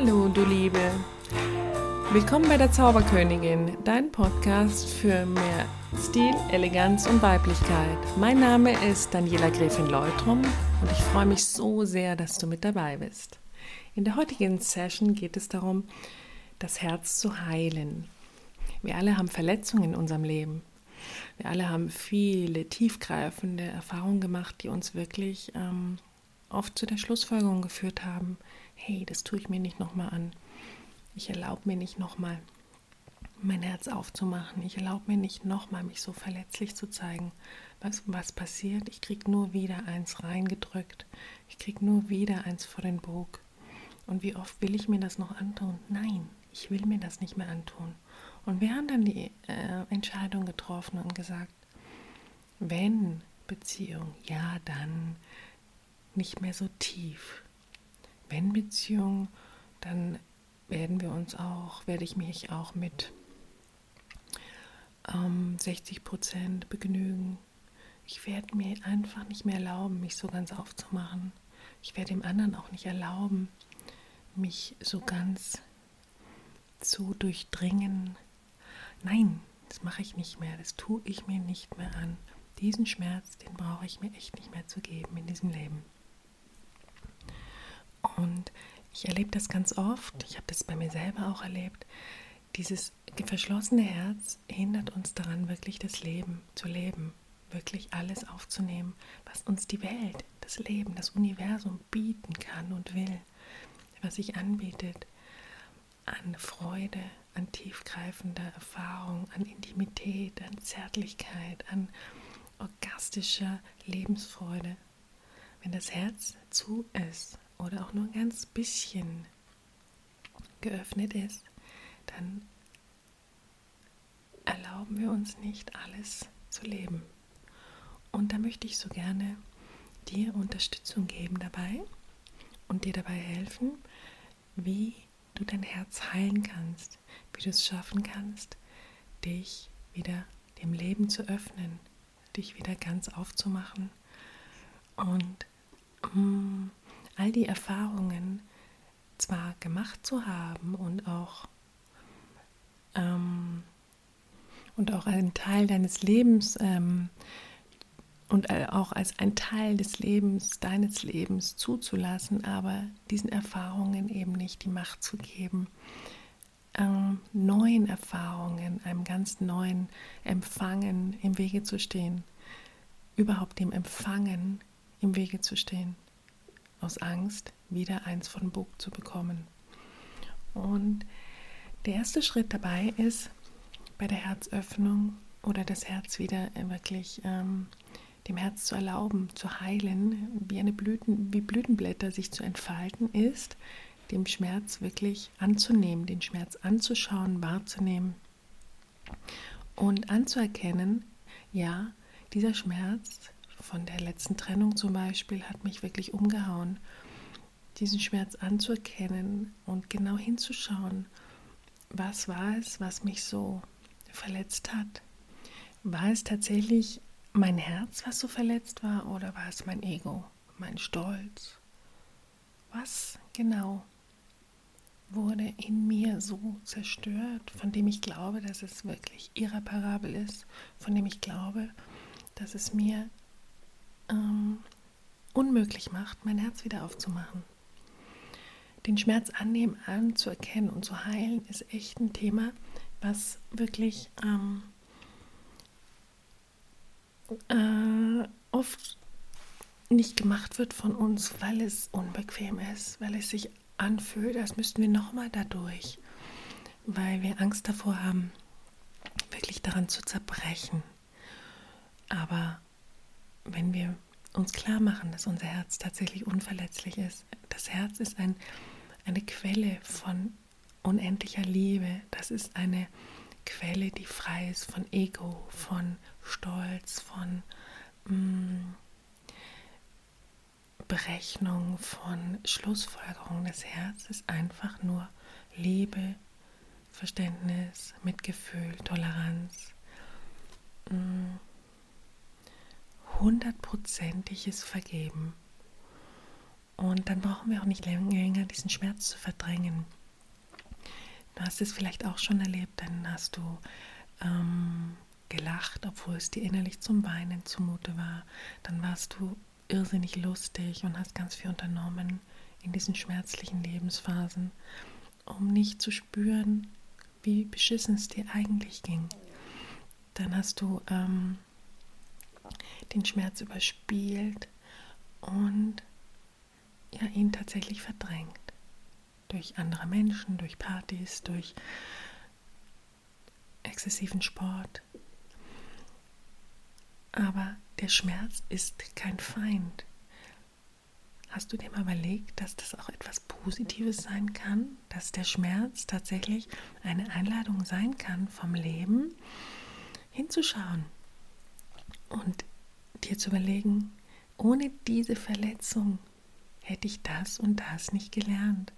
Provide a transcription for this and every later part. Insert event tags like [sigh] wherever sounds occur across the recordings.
Hallo, du Liebe. Willkommen bei der Zauberkönigin, dein Podcast für mehr Stil, Eleganz und Weiblichkeit. Mein Name ist Daniela Gräfin Leutrum und ich freue mich so sehr, dass du mit dabei bist. In der heutigen Session geht es darum, das Herz zu heilen. Wir alle haben Verletzungen in unserem Leben. Wir alle haben viele tiefgreifende Erfahrungen gemacht, die uns wirklich ähm, oft zu der Schlussfolgerung geführt haben, hey, das tue ich mir nicht nochmal an. Ich erlaube mir nicht nochmal mein Herz aufzumachen. Ich erlaube mir nicht nochmal, mich so verletzlich zu zeigen. Was, was passiert? Ich kriege nur wieder eins reingedrückt. Ich kriege nur wieder eins vor den Bug. Und wie oft will ich mir das noch antun? Nein, ich will mir das nicht mehr antun. Und wir haben dann die äh, Entscheidung getroffen und gesagt, wenn Beziehung, ja dann nicht mehr so tief. Wenn Beziehung, dann werden wir uns auch, werde ich mich auch mit ähm, 60 Prozent begnügen. Ich werde mir einfach nicht mehr erlauben, mich so ganz aufzumachen. Ich werde dem anderen auch nicht erlauben, mich so ganz zu durchdringen. Nein, das mache ich nicht mehr. Das tue ich mir nicht mehr an. Diesen Schmerz, den brauche ich mir echt nicht mehr zu geben in diesem Leben. Und ich erlebe das ganz oft, ich habe das bei mir selber auch erlebt, dieses verschlossene Herz hindert uns daran, wirklich das Leben zu leben, wirklich alles aufzunehmen, was uns die Welt, das Leben, das Universum bieten kann und will, was sich anbietet an Freude, an tiefgreifender Erfahrung, an Intimität, an Zärtlichkeit, an orgastischer Lebensfreude. Wenn das Herz zu ist oder auch nur ein ganz bisschen geöffnet ist, dann erlauben wir uns nicht alles zu leben. Und da möchte ich so gerne dir Unterstützung geben dabei und dir dabei helfen, wie du dein Herz heilen kannst, wie du es schaffen kannst, dich wieder dem Leben zu öffnen, dich wieder ganz aufzumachen und mm, all die Erfahrungen zwar gemacht zu haben und auch ähm, und auch einen Teil deines Lebens ähm, und auch als ein Teil des Lebens, deines Lebens zuzulassen, aber diesen Erfahrungen eben nicht die Macht zu geben, ähm, neuen Erfahrungen, einem ganz neuen Empfangen im Wege zu stehen, überhaupt dem Empfangen im Wege zu stehen aus Angst, wieder eins von Bug zu bekommen. Und der erste Schritt dabei ist, bei der Herzöffnung oder das Herz wieder wirklich ähm, dem Herz zu erlauben, zu heilen, wie eine Blüten, wie Blütenblätter sich zu entfalten, ist, dem Schmerz wirklich anzunehmen, den Schmerz anzuschauen, wahrzunehmen und anzuerkennen, ja, dieser Schmerz von der letzten Trennung zum Beispiel hat mich wirklich umgehauen. Diesen Schmerz anzuerkennen und genau hinzuschauen, was war es, was mich so verletzt hat? War es tatsächlich mein Herz, was so verletzt war, oder war es mein Ego, mein Stolz? Was genau wurde in mir so zerstört, von dem ich glaube, dass es wirklich irreparabel ist, von dem ich glaube, dass es mir ähm, unmöglich macht, mein Herz wieder aufzumachen. Den Schmerz annehmen, anzuerkennen und zu heilen, ist echt ein Thema, was wirklich ähm, äh, oft nicht gemacht wird von uns, weil es unbequem ist, weil es sich anfühlt, als müssten wir nochmal dadurch, weil wir Angst davor haben, wirklich daran zu zerbrechen. Aber wenn wir uns klar machen, dass unser Herz tatsächlich unverletzlich ist. Das Herz ist ein, eine Quelle von unendlicher Liebe. Das ist eine Quelle, die frei ist von Ego, von Stolz, von mm, Berechnung, von Schlussfolgerung. Das Herz ist einfach nur Liebe, Verständnis, Mitgefühl, Toleranz. Mm hundertprozentiges Vergeben. Und dann brauchen wir auch nicht länger diesen Schmerz zu verdrängen. Du hast es vielleicht auch schon erlebt, dann hast du ähm, gelacht, obwohl es dir innerlich zum Weinen zumute war. Dann warst du irrsinnig lustig und hast ganz viel unternommen in diesen schmerzlichen Lebensphasen, um nicht zu spüren, wie beschissen es dir eigentlich ging. Dann hast du ähm, den Schmerz überspielt und ja, ihn tatsächlich verdrängt. Durch andere Menschen, durch Partys, durch exzessiven Sport. Aber der Schmerz ist kein Feind. Hast du dir mal überlegt, dass das auch etwas Positives sein kann? Dass der Schmerz tatsächlich eine Einladung sein kann, vom Leben hinzuschauen und dir zu überlegen, ohne diese Verletzung hätte ich das und das nicht gelernt.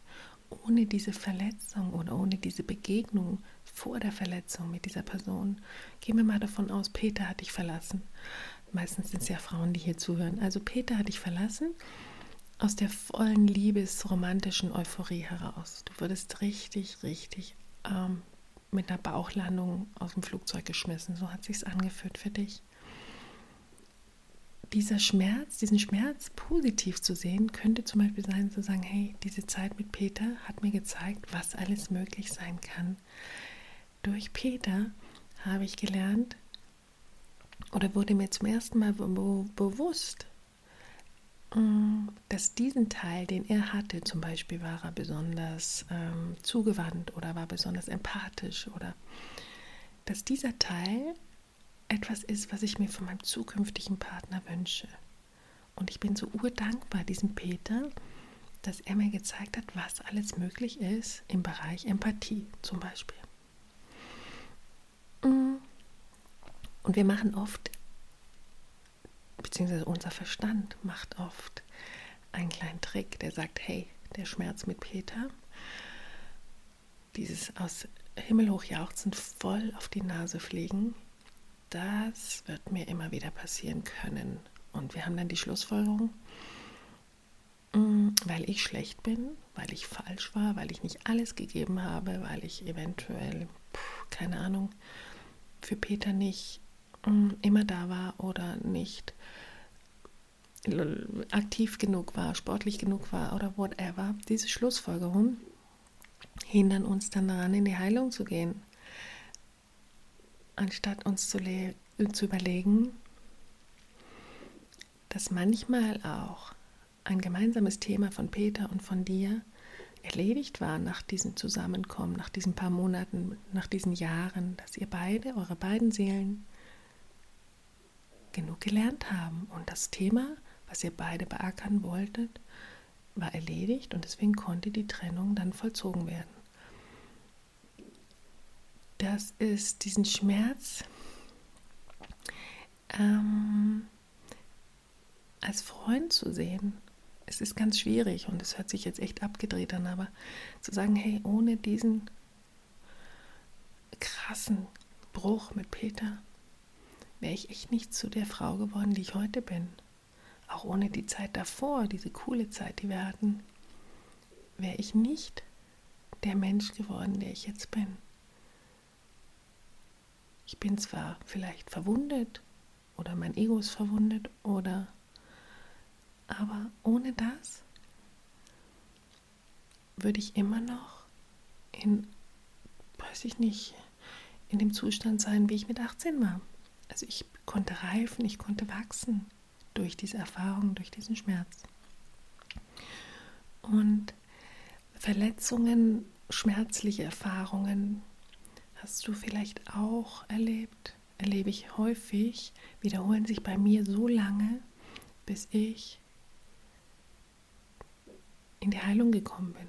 Ohne diese Verletzung oder ohne diese Begegnung vor der Verletzung mit dieser Person, gehen wir mal davon aus, Peter hat dich verlassen. Meistens sind es ja Frauen, die hier zuhören. Also Peter hat dich verlassen aus der vollen liebesromantischen Euphorie heraus. Du würdest richtig, richtig ähm, mit einer Bauchlandung aus dem Flugzeug geschmissen. So hat sich's angefühlt für dich. Dieser Schmerz, diesen Schmerz positiv zu sehen, könnte zum Beispiel sein, zu sagen, hey, diese Zeit mit Peter hat mir gezeigt, was alles möglich sein kann. Durch Peter habe ich gelernt oder wurde mir zum ersten Mal bewusst, Mm, dass diesen Teil, den er hatte, zum Beispiel war er besonders ähm, zugewandt oder war besonders empathisch oder dass dieser Teil etwas ist, was ich mir von meinem zukünftigen Partner wünsche. Und ich bin so urdankbar diesem Peter, dass er mir gezeigt hat, was alles möglich ist im Bereich Empathie zum Beispiel. Mm. Und wir machen oft beziehungsweise unser Verstand macht oft einen kleinen Trick, der sagt, hey, der Schmerz mit Peter, dieses aus himmelhoch jauchzend voll auf die Nase fliegen, das wird mir immer wieder passieren können. Und wir haben dann die Schlussfolgerung, mm, weil ich schlecht bin, weil ich falsch war, weil ich nicht alles gegeben habe, weil ich eventuell, keine Ahnung, für Peter nicht mm, immer da war oder nicht aktiv genug war, sportlich genug war oder whatever, diese Schlussfolgerung hindern uns dann daran, in die Heilung zu gehen. Anstatt uns zu, zu überlegen, dass manchmal auch ein gemeinsames Thema von Peter und von dir erledigt war nach diesem Zusammenkommen, nach diesen paar Monaten, nach diesen Jahren, dass ihr beide, eure beiden Seelen, genug gelernt haben und das Thema was ihr beide beackern wolltet, war erledigt und deswegen konnte die Trennung dann vollzogen werden. Das ist diesen Schmerz ähm, als Freund zu sehen. Es ist ganz schwierig und es hört sich jetzt echt abgedreht an, aber zu sagen, hey, ohne diesen krassen Bruch mit Peter wäre ich echt nicht zu der Frau geworden, die ich heute bin auch ohne die Zeit davor, diese coole Zeit, die wir hatten, wäre ich nicht der Mensch geworden, der ich jetzt bin. Ich bin zwar vielleicht verwundet oder mein Ego ist verwundet oder aber ohne das würde ich immer noch in, weiß ich nicht, in dem Zustand sein, wie ich mit 18 war. Also ich konnte reifen, ich konnte wachsen durch diese Erfahrung, durch diesen Schmerz. Und Verletzungen, schmerzliche Erfahrungen hast du vielleicht auch erlebt, erlebe ich häufig, wiederholen sich bei mir so lange, bis ich in die Heilung gekommen bin.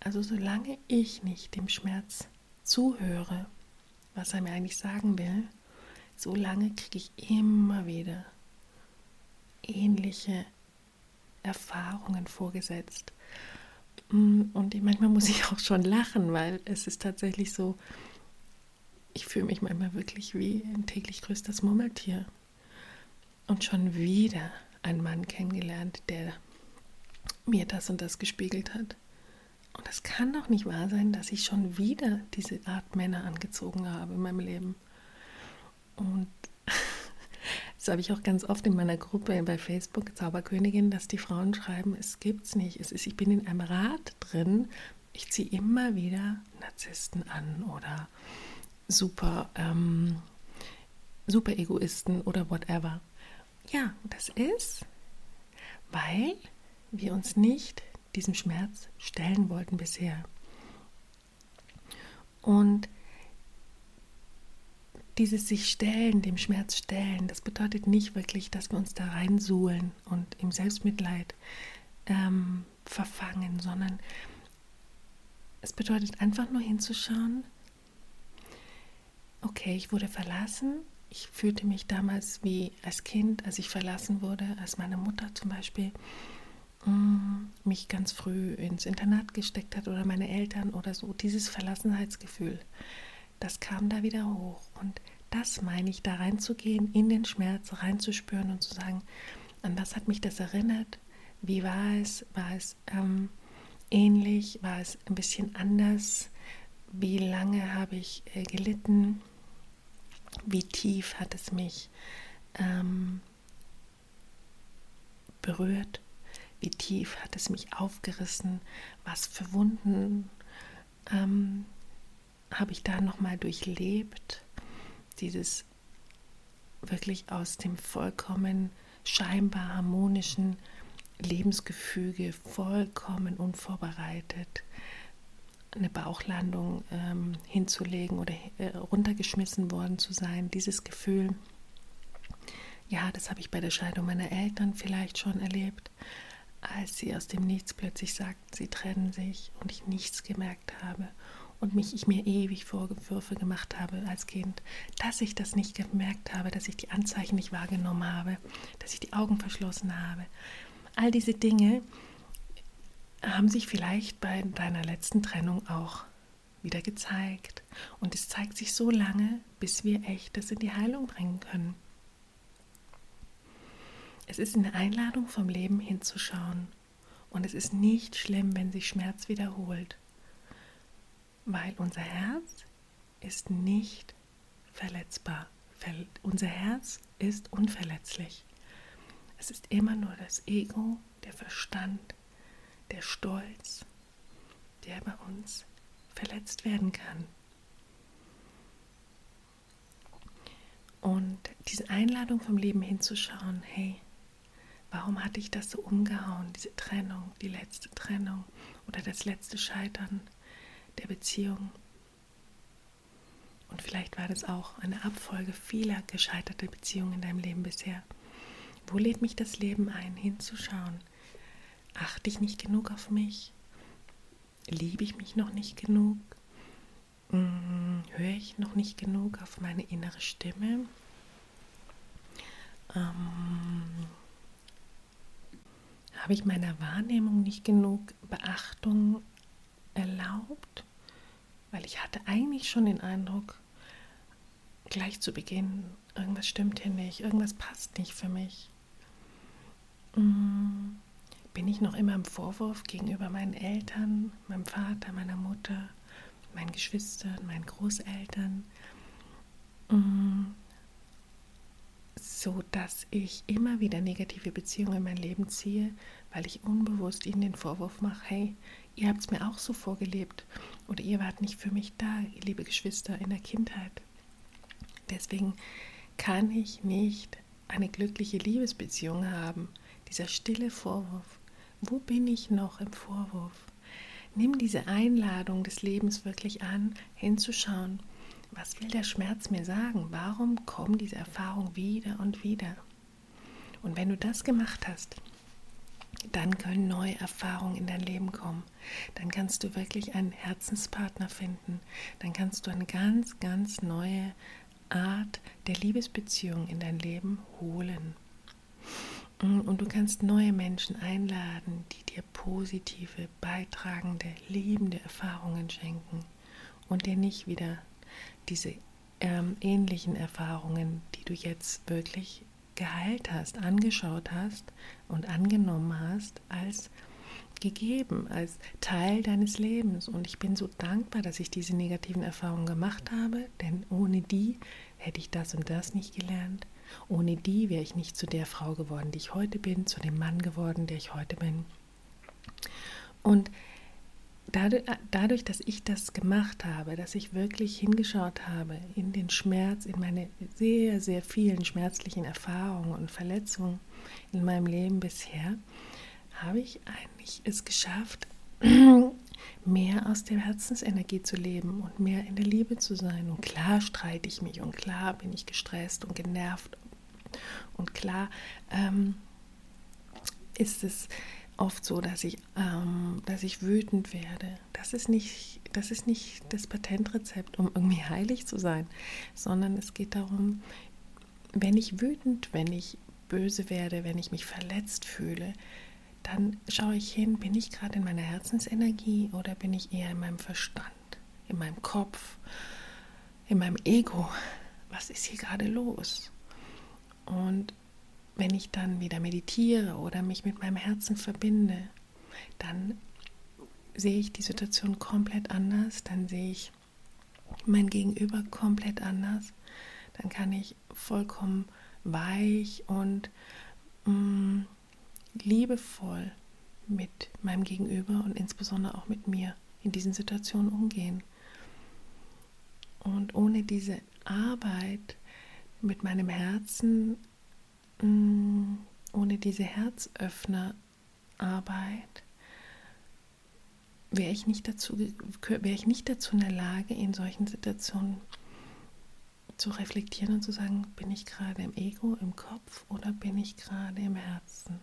Also solange ich nicht dem Schmerz zuhöre, was er mir eigentlich sagen will, solange kriege ich immer wieder ähnliche Erfahrungen vorgesetzt. Mm, und manchmal muss ich auch schon lachen, weil es ist tatsächlich so, ich fühle mich manchmal wirklich wie ein täglich größtes Murmeltier. Und schon wieder einen Mann kennengelernt, der mir das und das gespiegelt hat. Und es kann doch nicht wahr sein, dass ich schon wieder diese Art Männer angezogen habe in meinem Leben. Und [laughs] das habe ich auch ganz oft in meiner Gruppe bei Facebook, Zauberkönigin, dass die Frauen schreiben, es gibt's nicht. Es ist, ich bin in einem Rad drin, ich ziehe immer wieder Narzissten an oder super, ähm, super Egoisten oder whatever. Ja, das ist, weil wir uns nicht diesem Schmerz stellen wollten bisher. Und dieses sich stellen, dem Schmerz stellen, das bedeutet nicht wirklich, dass wir uns da reinsuhlen und im Selbstmitleid ähm, verfangen, sondern es bedeutet einfach nur hinzuschauen, okay, ich wurde verlassen, ich fühlte mich damals wie als Kind, als ich verlassen wurde, als meine Mutter zum Beispiel mm, mich ganz früh ins Internat gesteckt hat oder meine Eltern oder so, dieses Verlassenheitsgefühl, das kam da wieder hoch. Und das meine ich, da reinzugehen, in den Schmerz reinzuspüren und zu sagen, an was hat mich das erinnert? Wie war es? War es ähm, ähnlich? War es ein bisschen anders? Wie lange habe ich äh, gelitten? Wie tief hat es mich ähm, berührt? Wie tief hat es mich aufgerissen? Was für Wunden ähm, habe ich da nochmal durchlebt? Dieses wirklich aus dem vollkommen scheinbar harmonischen Lebensgefüge vollkommen unvorbereitet eine Bauchlandung ähm, hinzulegen oder äh, runtergeschmissen worden zu sein. Dieses Gefühl, ja, das habe ich bei der Scheidung meiner Eltern vielleicht schon erlebt, als sie aus dem Nichts plötzlich sagten, sie trennen sich und ich nichts gemerkt habe und mich ich mir ewig Vorwürfe gemacht habe als Kind, dass ich das nicht gemerkt habe, dass ich die Anzeichen nicht wahrgenommen habe, dass ich die Augen verschlossen habe. All diese Dinge, haben sich vielleicht bei deiner letzten Trennung auch wieder gezeigt. Und es zeigt sich so lange, bis wir echtes in die Heilung bringen können. Es ist eine Einladung vom Leben hinzuschauen. Und es ist nicht schlimm, wenn sich Schmerz wiederholt. Weil unser Herz ist nicht verletzbar. Unser Herz ist unverletzlich. Es ist immer nur das Ego, der Verstand, der Stolz, der bei uns verletzt werden kann. Und diese Einladung vom Leben hinzuschauen, hey, warum hatte ich das so umgehauen, diese Trennung, die letzte Trennung oder das letzte Scheitern der Beziehung? Und vielleicht war das auch eine Abfolge vieler gescheiterter Beziehungen in deinem Leben bisher. Wo lädt mich das Leben ein, hinzuschauen? Achte ich nicht genug auf mich? Liebe ich mich noch nicht genug? Hm, höre ich noch nicht genug auf meine innere Stimme? Ähm, habe ich meiner Wahrnehmung nicht genug Beachtung erlaubt? Weil ich hatte eigentlich schon den Eindruck, gleich zu Beginn, irgendwas stimmt hier nicht, irgendwas passt nicht für mich. Hm, bin ich noch immer im Vorwurf gegenüber meinen Eltern, meinem Vater, meiner Mutter, meinen Geschwistern, meinen Großeltern, mm, so dass ich immer wieder negative Beziehungen in mein Leben ziehe, weil ich unbewusst ihnen den Vorwurf mache, hey, ihr habt es mir auch so vorgelebt oder ihr wart nicht für mich da, liebe Geschwister, in der Kindheit. Deswegen kann ich nicht eine glückliche Liebesbeziehung haben. Dieser stille Vorwurf wo bin ich noch im Vorwurf? Nimm diese Einladung des Lebens wirklich an, hinzuschauen. Was will der Schmerz mir sagen? Warum kommen diese Erfahrungen wieder und wieder? Und wenn du das gemacht hast, dann können neue Erfahrungen in dein Leben kommen. Dann kannst du wirklich einen Herzenspartner finden. Dann kannst du eine ganz, ganz neue Art der Liebesbeziehung in dein Leben holen. Mm, und du kannst neue Menschen einladen, die dir positive, beitragende, liebende Erfahrungen schenken und dir nicht wieder diese ähm, ähnlichen Erfahrungen, die du jetzt wirklich geheilt hast, angeschaut hast und angenommen hast, als gegeben als Teil deines Lebens. Und ich bin so dankbar, dass ich diese negativen Erfahrungen gemacht habe, denn ohne die hätte ich das und das nicht gelernt. Ohne die wäre ich nicht zu der Frau geworden, die ich heute bin, zu dem Mann geworden, der ich heute bin. Und dadurch, dass ich das gemacht habe, dass ich wirklich hingeschaut habe in den Schmerz, in meine sehr, sehr vielen schmerzlichen Erfahrungen und Verletzungen in meinem Leben bisher, habe ich eigentlich es geschafft, [clears throat] mehr aus der Herzensenergie zu leben und mehr in der Liebe zu sein. Und klar streite ich mich und klar bin ich gestresst und genervt. Und klar ähm, ist es oft so, dass ich, ähm, dass ich wütend werde. Das ist, nicht, das ist nicht das Patentrezept, um irgendwie heilig zu sein, sondern es geht darum, wenn ich wütend, wenn ich böse werde, wenn ich mich verletzt fühle, dann schaue ich hin, bin ich gerade in meiner Herzensenergie oder bin ich eher in meinem Verstand, in meinem Kopf, in meinem Ego? Was ist hier gerade los? Und wenn ich dann wieder meditiere oder mich mit meinem Herzen verbinde, dann sehe ich die Situation komplett anders, dann sehe ich mein Gegenüber komplett anders, dann kann ich vollkommen weich und mh, mm, liebevoll mit meinem Gegenüber und insbesondere auch mit mir in diesen Situationen umgehen. Und ohne diese Arbeit mit meinem Herzen, mm, ohne diese Herzöffnerarbeit, wäre ich nicht dazu, wäre ich nicht dazu in der Lage, in solchen Situationen zu reflektieren und zu sagen, bin ich gerade im Ego, im Kopf oder bin ich gerade im Herzen?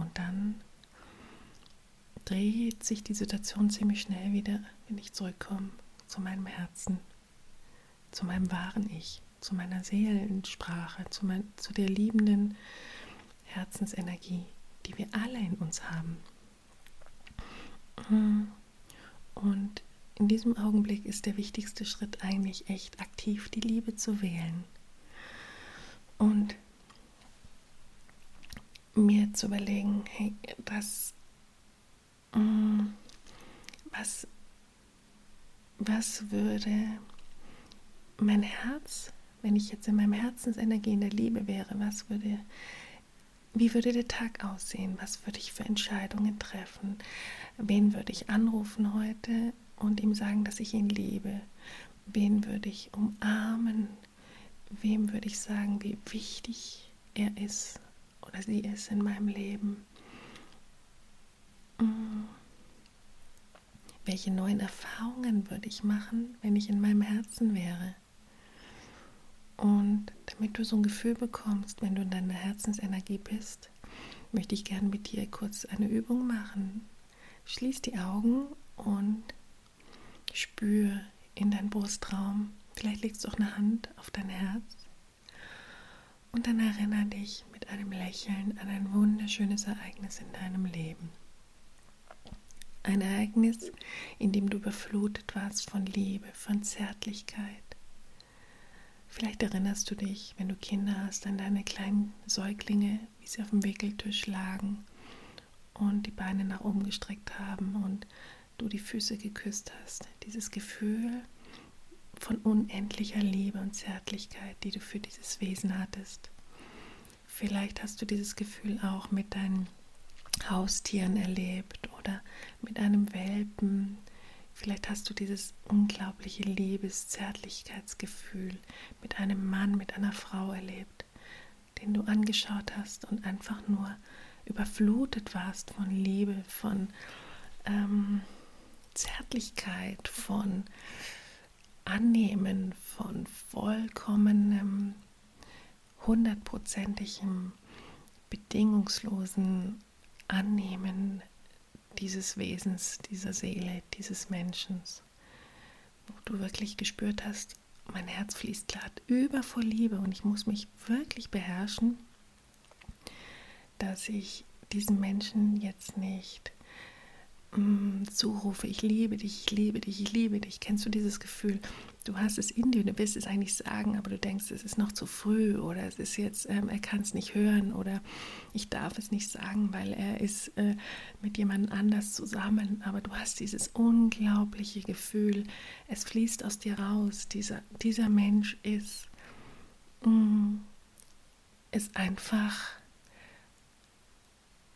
Und dann dreht sich die Situation ziemlich schnell wieder, wenn ich zurückkomme zu meinem Herzen, zu meinem wahren Ich, zu meiner Seelensprache, zu, mein, zu der liebenden Herzensenergie, die wir alle in uns haben. Und in diesem Augenblick ist der wichtigste Schritt eigentlich echt aktiv die Liebe zu wählen. Und mir zu überlegen, hey, was, mm, was, was würde mein Herz, wenn ich jetzt in meinem Herzensenergie in der Liebe wäre, was würde, wie würde der Tag aussehen? Was würde ich für Entscheidungen treffen? Wen würde ich anrufen heute und ihm sagen, dass ich ihn liebe? Wen würde ich umarmen? Wem würde ich sagen, wie wichtig er ist oder sie ist in meinem Leben. Mm. Welche neuen Erfahrungen würde ich machen, wenn ich in meinem Herzen wäre? Und damit du so ein Gefühl bekommst, wenn du in deiner Herzensenergie bist, möchte ich gerne mit dir kurz eine Übung machen. Schließ die Augen und spür in deinen Brustraum. Vielleicht legst du auch eine Hand auf dein Herz und dann erinnere dich mit einem Lächeln an ein wunderschönes Ereignis in deinem Leben. Ein Ereignis, in dem du überflutet warst von Liebe, von Zärtlichkeit. Vielleicht erinnerst du dich, wenn du Kinder hast, an deine kleinen Säuglinge, wie sie auf dem Wickeltisch lagen und die Beine nach oben gestreckt haben und du die Füße geküsst hast. Dieses Gefühl, von unendlicher Liebe und Zärtlichkeit, die du für dieses Wesen hattest. Vielleicht hast du dieses Gefühl auch mit deinen Haustieren erlebt oder mit einem Welpen. Vielleicht hast du dieses unglaubliche Liebes-, Zärtlichkeitsgefühl mit einem Mann, mit einer Frau erlebt, den du angeschaut hast und einfach nur überflutet warst von Liebe, von ähm, Zärtlichkeit, von Annehmen von vollkommenem, hundertprozentigem, bedingungslosen Annehmen dieses Wesens, dieser Seele, dieses Menschen, wo du wirklich gespürt hast, mein Herz fließt glatt über vor Liebe. Und ich muss mich wirklich beherrschen, dass ich diesen Menschen jetzt nicht zurufe, ich liebe dich, ich liebe dich, ich liebe dich. Kennst du dieses Gefühl? Du hast es in dir, du willst es eigentlich sagen, aber du denkst, es ist noch zu früh oder es ist jetzt, ähm, er kann es nicht hören oder ich darf es nicht sagen, weil er ist äh, mit jemand anders zusammen. Aber du hast dieses unglaubliche Gefühl, es fließt aus dir raus. Dieser, dieser Mensch ist, mm, ist einfach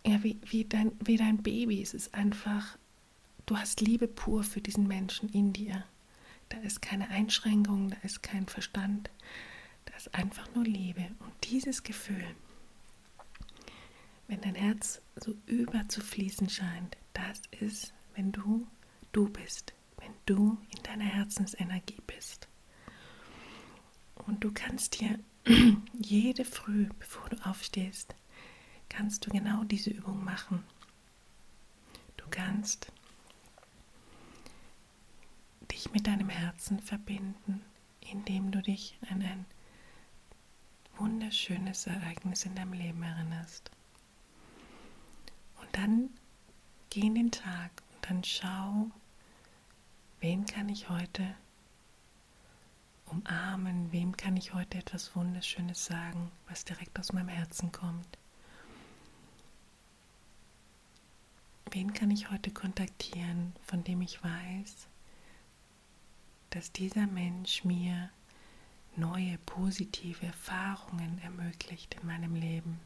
ja, wie, wie, dein, wie dein Baby. Es ist einfach, du hast Liebe pur für diesen Menschen in dir. Da ist keine Einschränkung, da ist kein Verstand, da ist einfach nur Liebe. Und dieses Gefühl, wenn dein Herz so überzufließen scheint, das ist, wenn du du bist, wenn du in deiner Herzensenergie bist. Und du kannst dir [clears throat] jede Früh, bevor du aufstehst, kannst du genau diese Übung machen. Du kannst dich mit deinem Herzen verbinden, indem du dich an ein wunderschönes Ereignis in deinem Leben erinnerst. Und dann geh in den Tag und dann schau, wen kann ich heute umarmen, wem kann ich heute etwas Wunderschönes sagen, was direkt aus meinem Herzen kommt. Wen kann ich heute kontaktieren, von dem ich weiß, dass dieser Mensch mir neue positive Erfahrungen ermöglicht in meinem Leben?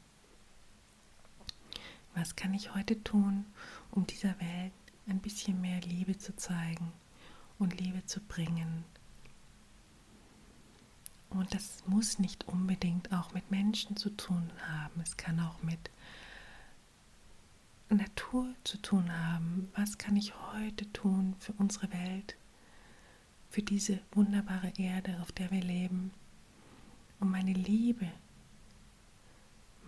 Was kann ich heute tun, um dieser Welt ein bisschen mehr Liebe zu zeigen und Liebe zu bringen? Und das muss nicht unbedingt auch mit Menschen zu tun haben. Es kann auch mit Natur zu tun haben. Was kann ich heute tun für unsere Welt, für diese wunderbare Erde, auf der wir leben, um meine Liebe,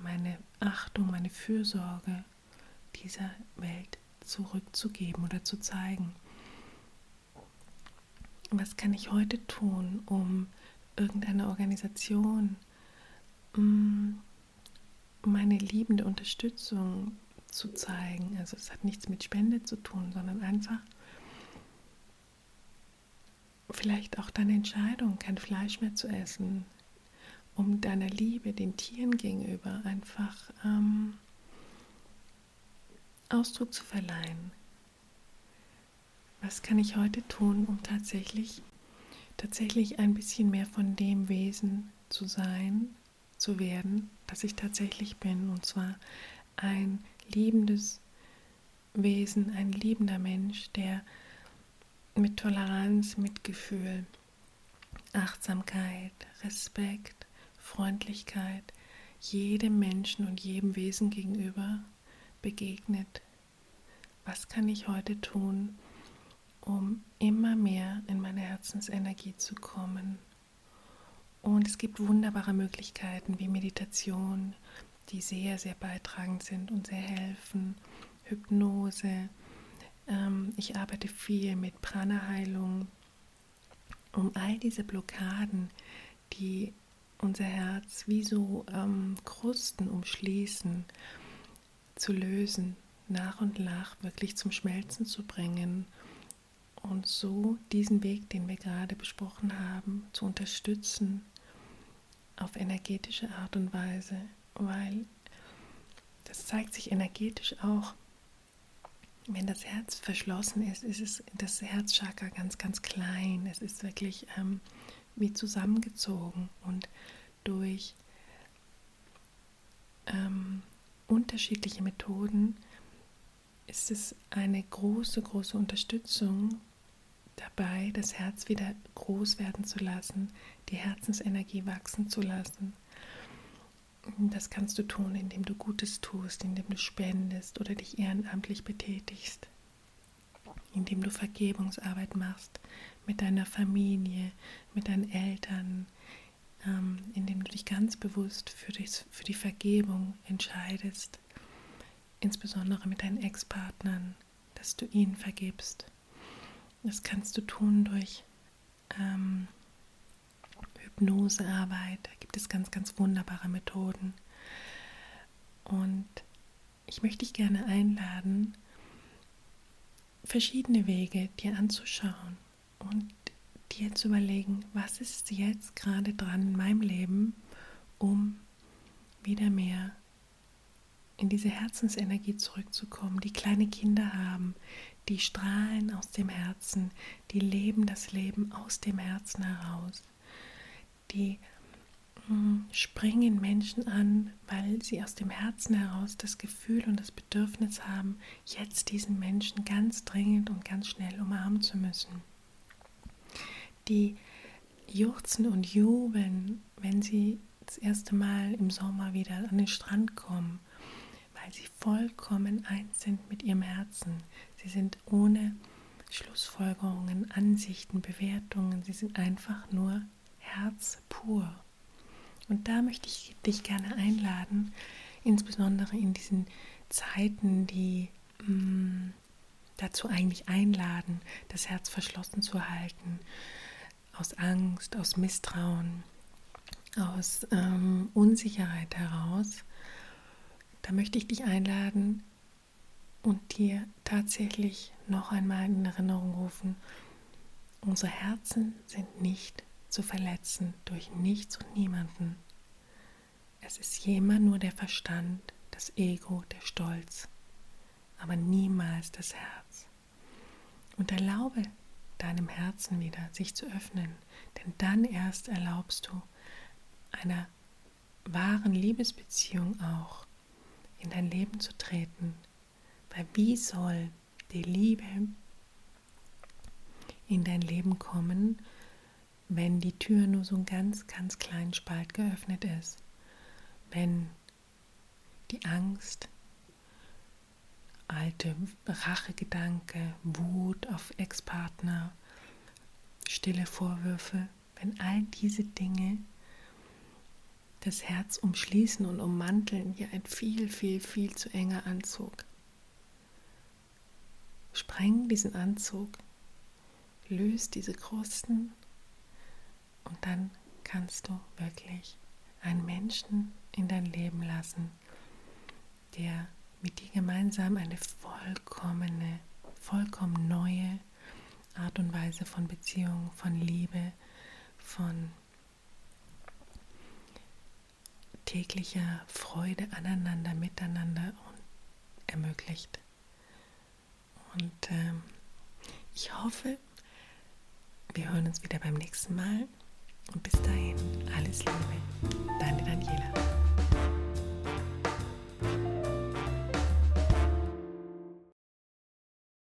meine Achtung, meine Fürsorge dieser Welt zurückzugeben oder zu zeigen. Was kann ich heute tun, um irgendeine Organisation, mm, meine liebende Unterstützung zu zeigen. Also es hat nichts mit Spende zu tun, sondern einfach vielleicht auch deine Entscheidung, kein Fleisch mehr zu essen, um deiner Liebe den Tieren gegenüber einfach ähm, Ausdruck zu verleihen. Was kann ich heute tun, um tatsächlich, tatsächlich ein bisschen mehr von dem Wesen zu sein, zu werden, das ich tatsächlich bin, und zwar ein liebendes Wesen, ein liebender Mensch, der mit Toleranz, Mitgefühl, Achtsamkeit, Respekt, Freundlichkeit jedem Menschen und jedem Wesen gegenüber begegnet. Was kann ich heute tun, um immer mehr in meine Herzensenergie zu kommen? Und es gibt wunderbare Möglichkeiten wie Meditation, die sehr, sehr beitragend sind und sehr helfen. Hypnose. Ähm, ich arbeite viel mit Prana-Heilung, um all diese Blockaden, die unser Herz wie so ähm, Krusten umschließen, zu lösen, nach und nach wirklich zum Schmelzen zu bringen und so diesen Weg, den wir gerade besprochen haben, zu unterstützen auf energetische Art und Weise weil das zeigt sich energetisch auch. Wenn das Herz verschlossen ist, ist es das Herzchakra ganz, ganz klein. Es ist wirklich ähm, wie zusammengezogen und durch ähm, unterschiedliche Methoden ist es eine große, große Unterstützung dabei, das Herz wieder groß werden zu lassen, die Herzensenergie wachsen zu lassen das kannst du tun, indem du Gutes tust, indem du spendest oder dich ehrenamtlich betätigst, indem du Vergebungsarbeit machst mit deiner Familie, mit deinen Eltern, ähm, indem du dich ganz bewusst für, das, für die Vergebung entscheidest, insbesondere mit deinen Ex-Partnern, dass du ihnen vergibst. Das kannst du tun durch ähm, Hypnosearbeit. Da gibt es ganz, ganz wunderbare Methoden. Und ich möchte dich gerne einladen, verschiedene Wege dir anzuschauen und dir zu überlegen, was ist jetzt gerade dran in meinem Leben, um wieder mehr in diese Herzensenergie zurückzukommen, die kleine Kinder haben, die strahlen aus dem Herzen, die leben das Leben aus dem Herzen heraus, die hm, springen Menschen an, weil sie aus dem Herzen heraus das Gefühl und das Bedürfnis haben, jetzt diesen Menschen ganz dringend und ganz schnell umarmen zu müssen. Die juchzen und jubeln, wenn sie das erste Mal im Sommer wieder an den Strand kommen, weil sie vollkommen eins sind mit ihrem Herzen. Sie sind ohne Schlussfolgerungen, Ansichten, Bewertungen. Sie sind einfach nur Herz pur. Und da möchte ich dich gerne einladen, insbesondere in diesen Zeiten, die mh, mm, dazu eigentlich einladen, das Herz verschlossen zu halten, aus Angst, aus Misstrauen, aus ähm, Unsicherheit heraus. Da möchte ich dich einladen und dir tatsächlich noch einmal in Erinnerung rufen, unsere Herzen sind nicht zu verletzen durch nichts und niemanden. Es ist immer nur der Verstand, das Ego, der Stolz, aber niemals das Herz. Und erlaube deinem Herzen wieder sich zu öffnen, denn dann erst erlaubst du einer wahren Liebesbeziehung auch in dein Leben zu treten. Weil wie soll die Liebe in dein Leben kommen, wenn die Tür nur so einen ganz, ganz kleinen Spalt geöffnet ist, wenn die Angst, alte Rachegedanke, Wut auf Ex-Partner, stille Vorwürfe, wenn all diese Dinge das Herz umschließen und ummanteln wie ein viel, viel, viel zu enger Anzug. Spreng diesen Anzug, löst diese Krusten und dann kannst du wirklich einen Menschen in dein Leben lassen, der mit dir gemeinsam eine vollkommene, vollkommen neue Art und Weise von Beziehung, von Liebe, von täglicher Freude aneinander, miteinander ermöglicht. Und ähm, ich hoffe, wir hören uns wieder beim nächsten Mal. Und bis dahin, alles Liebe. Deine Daniela.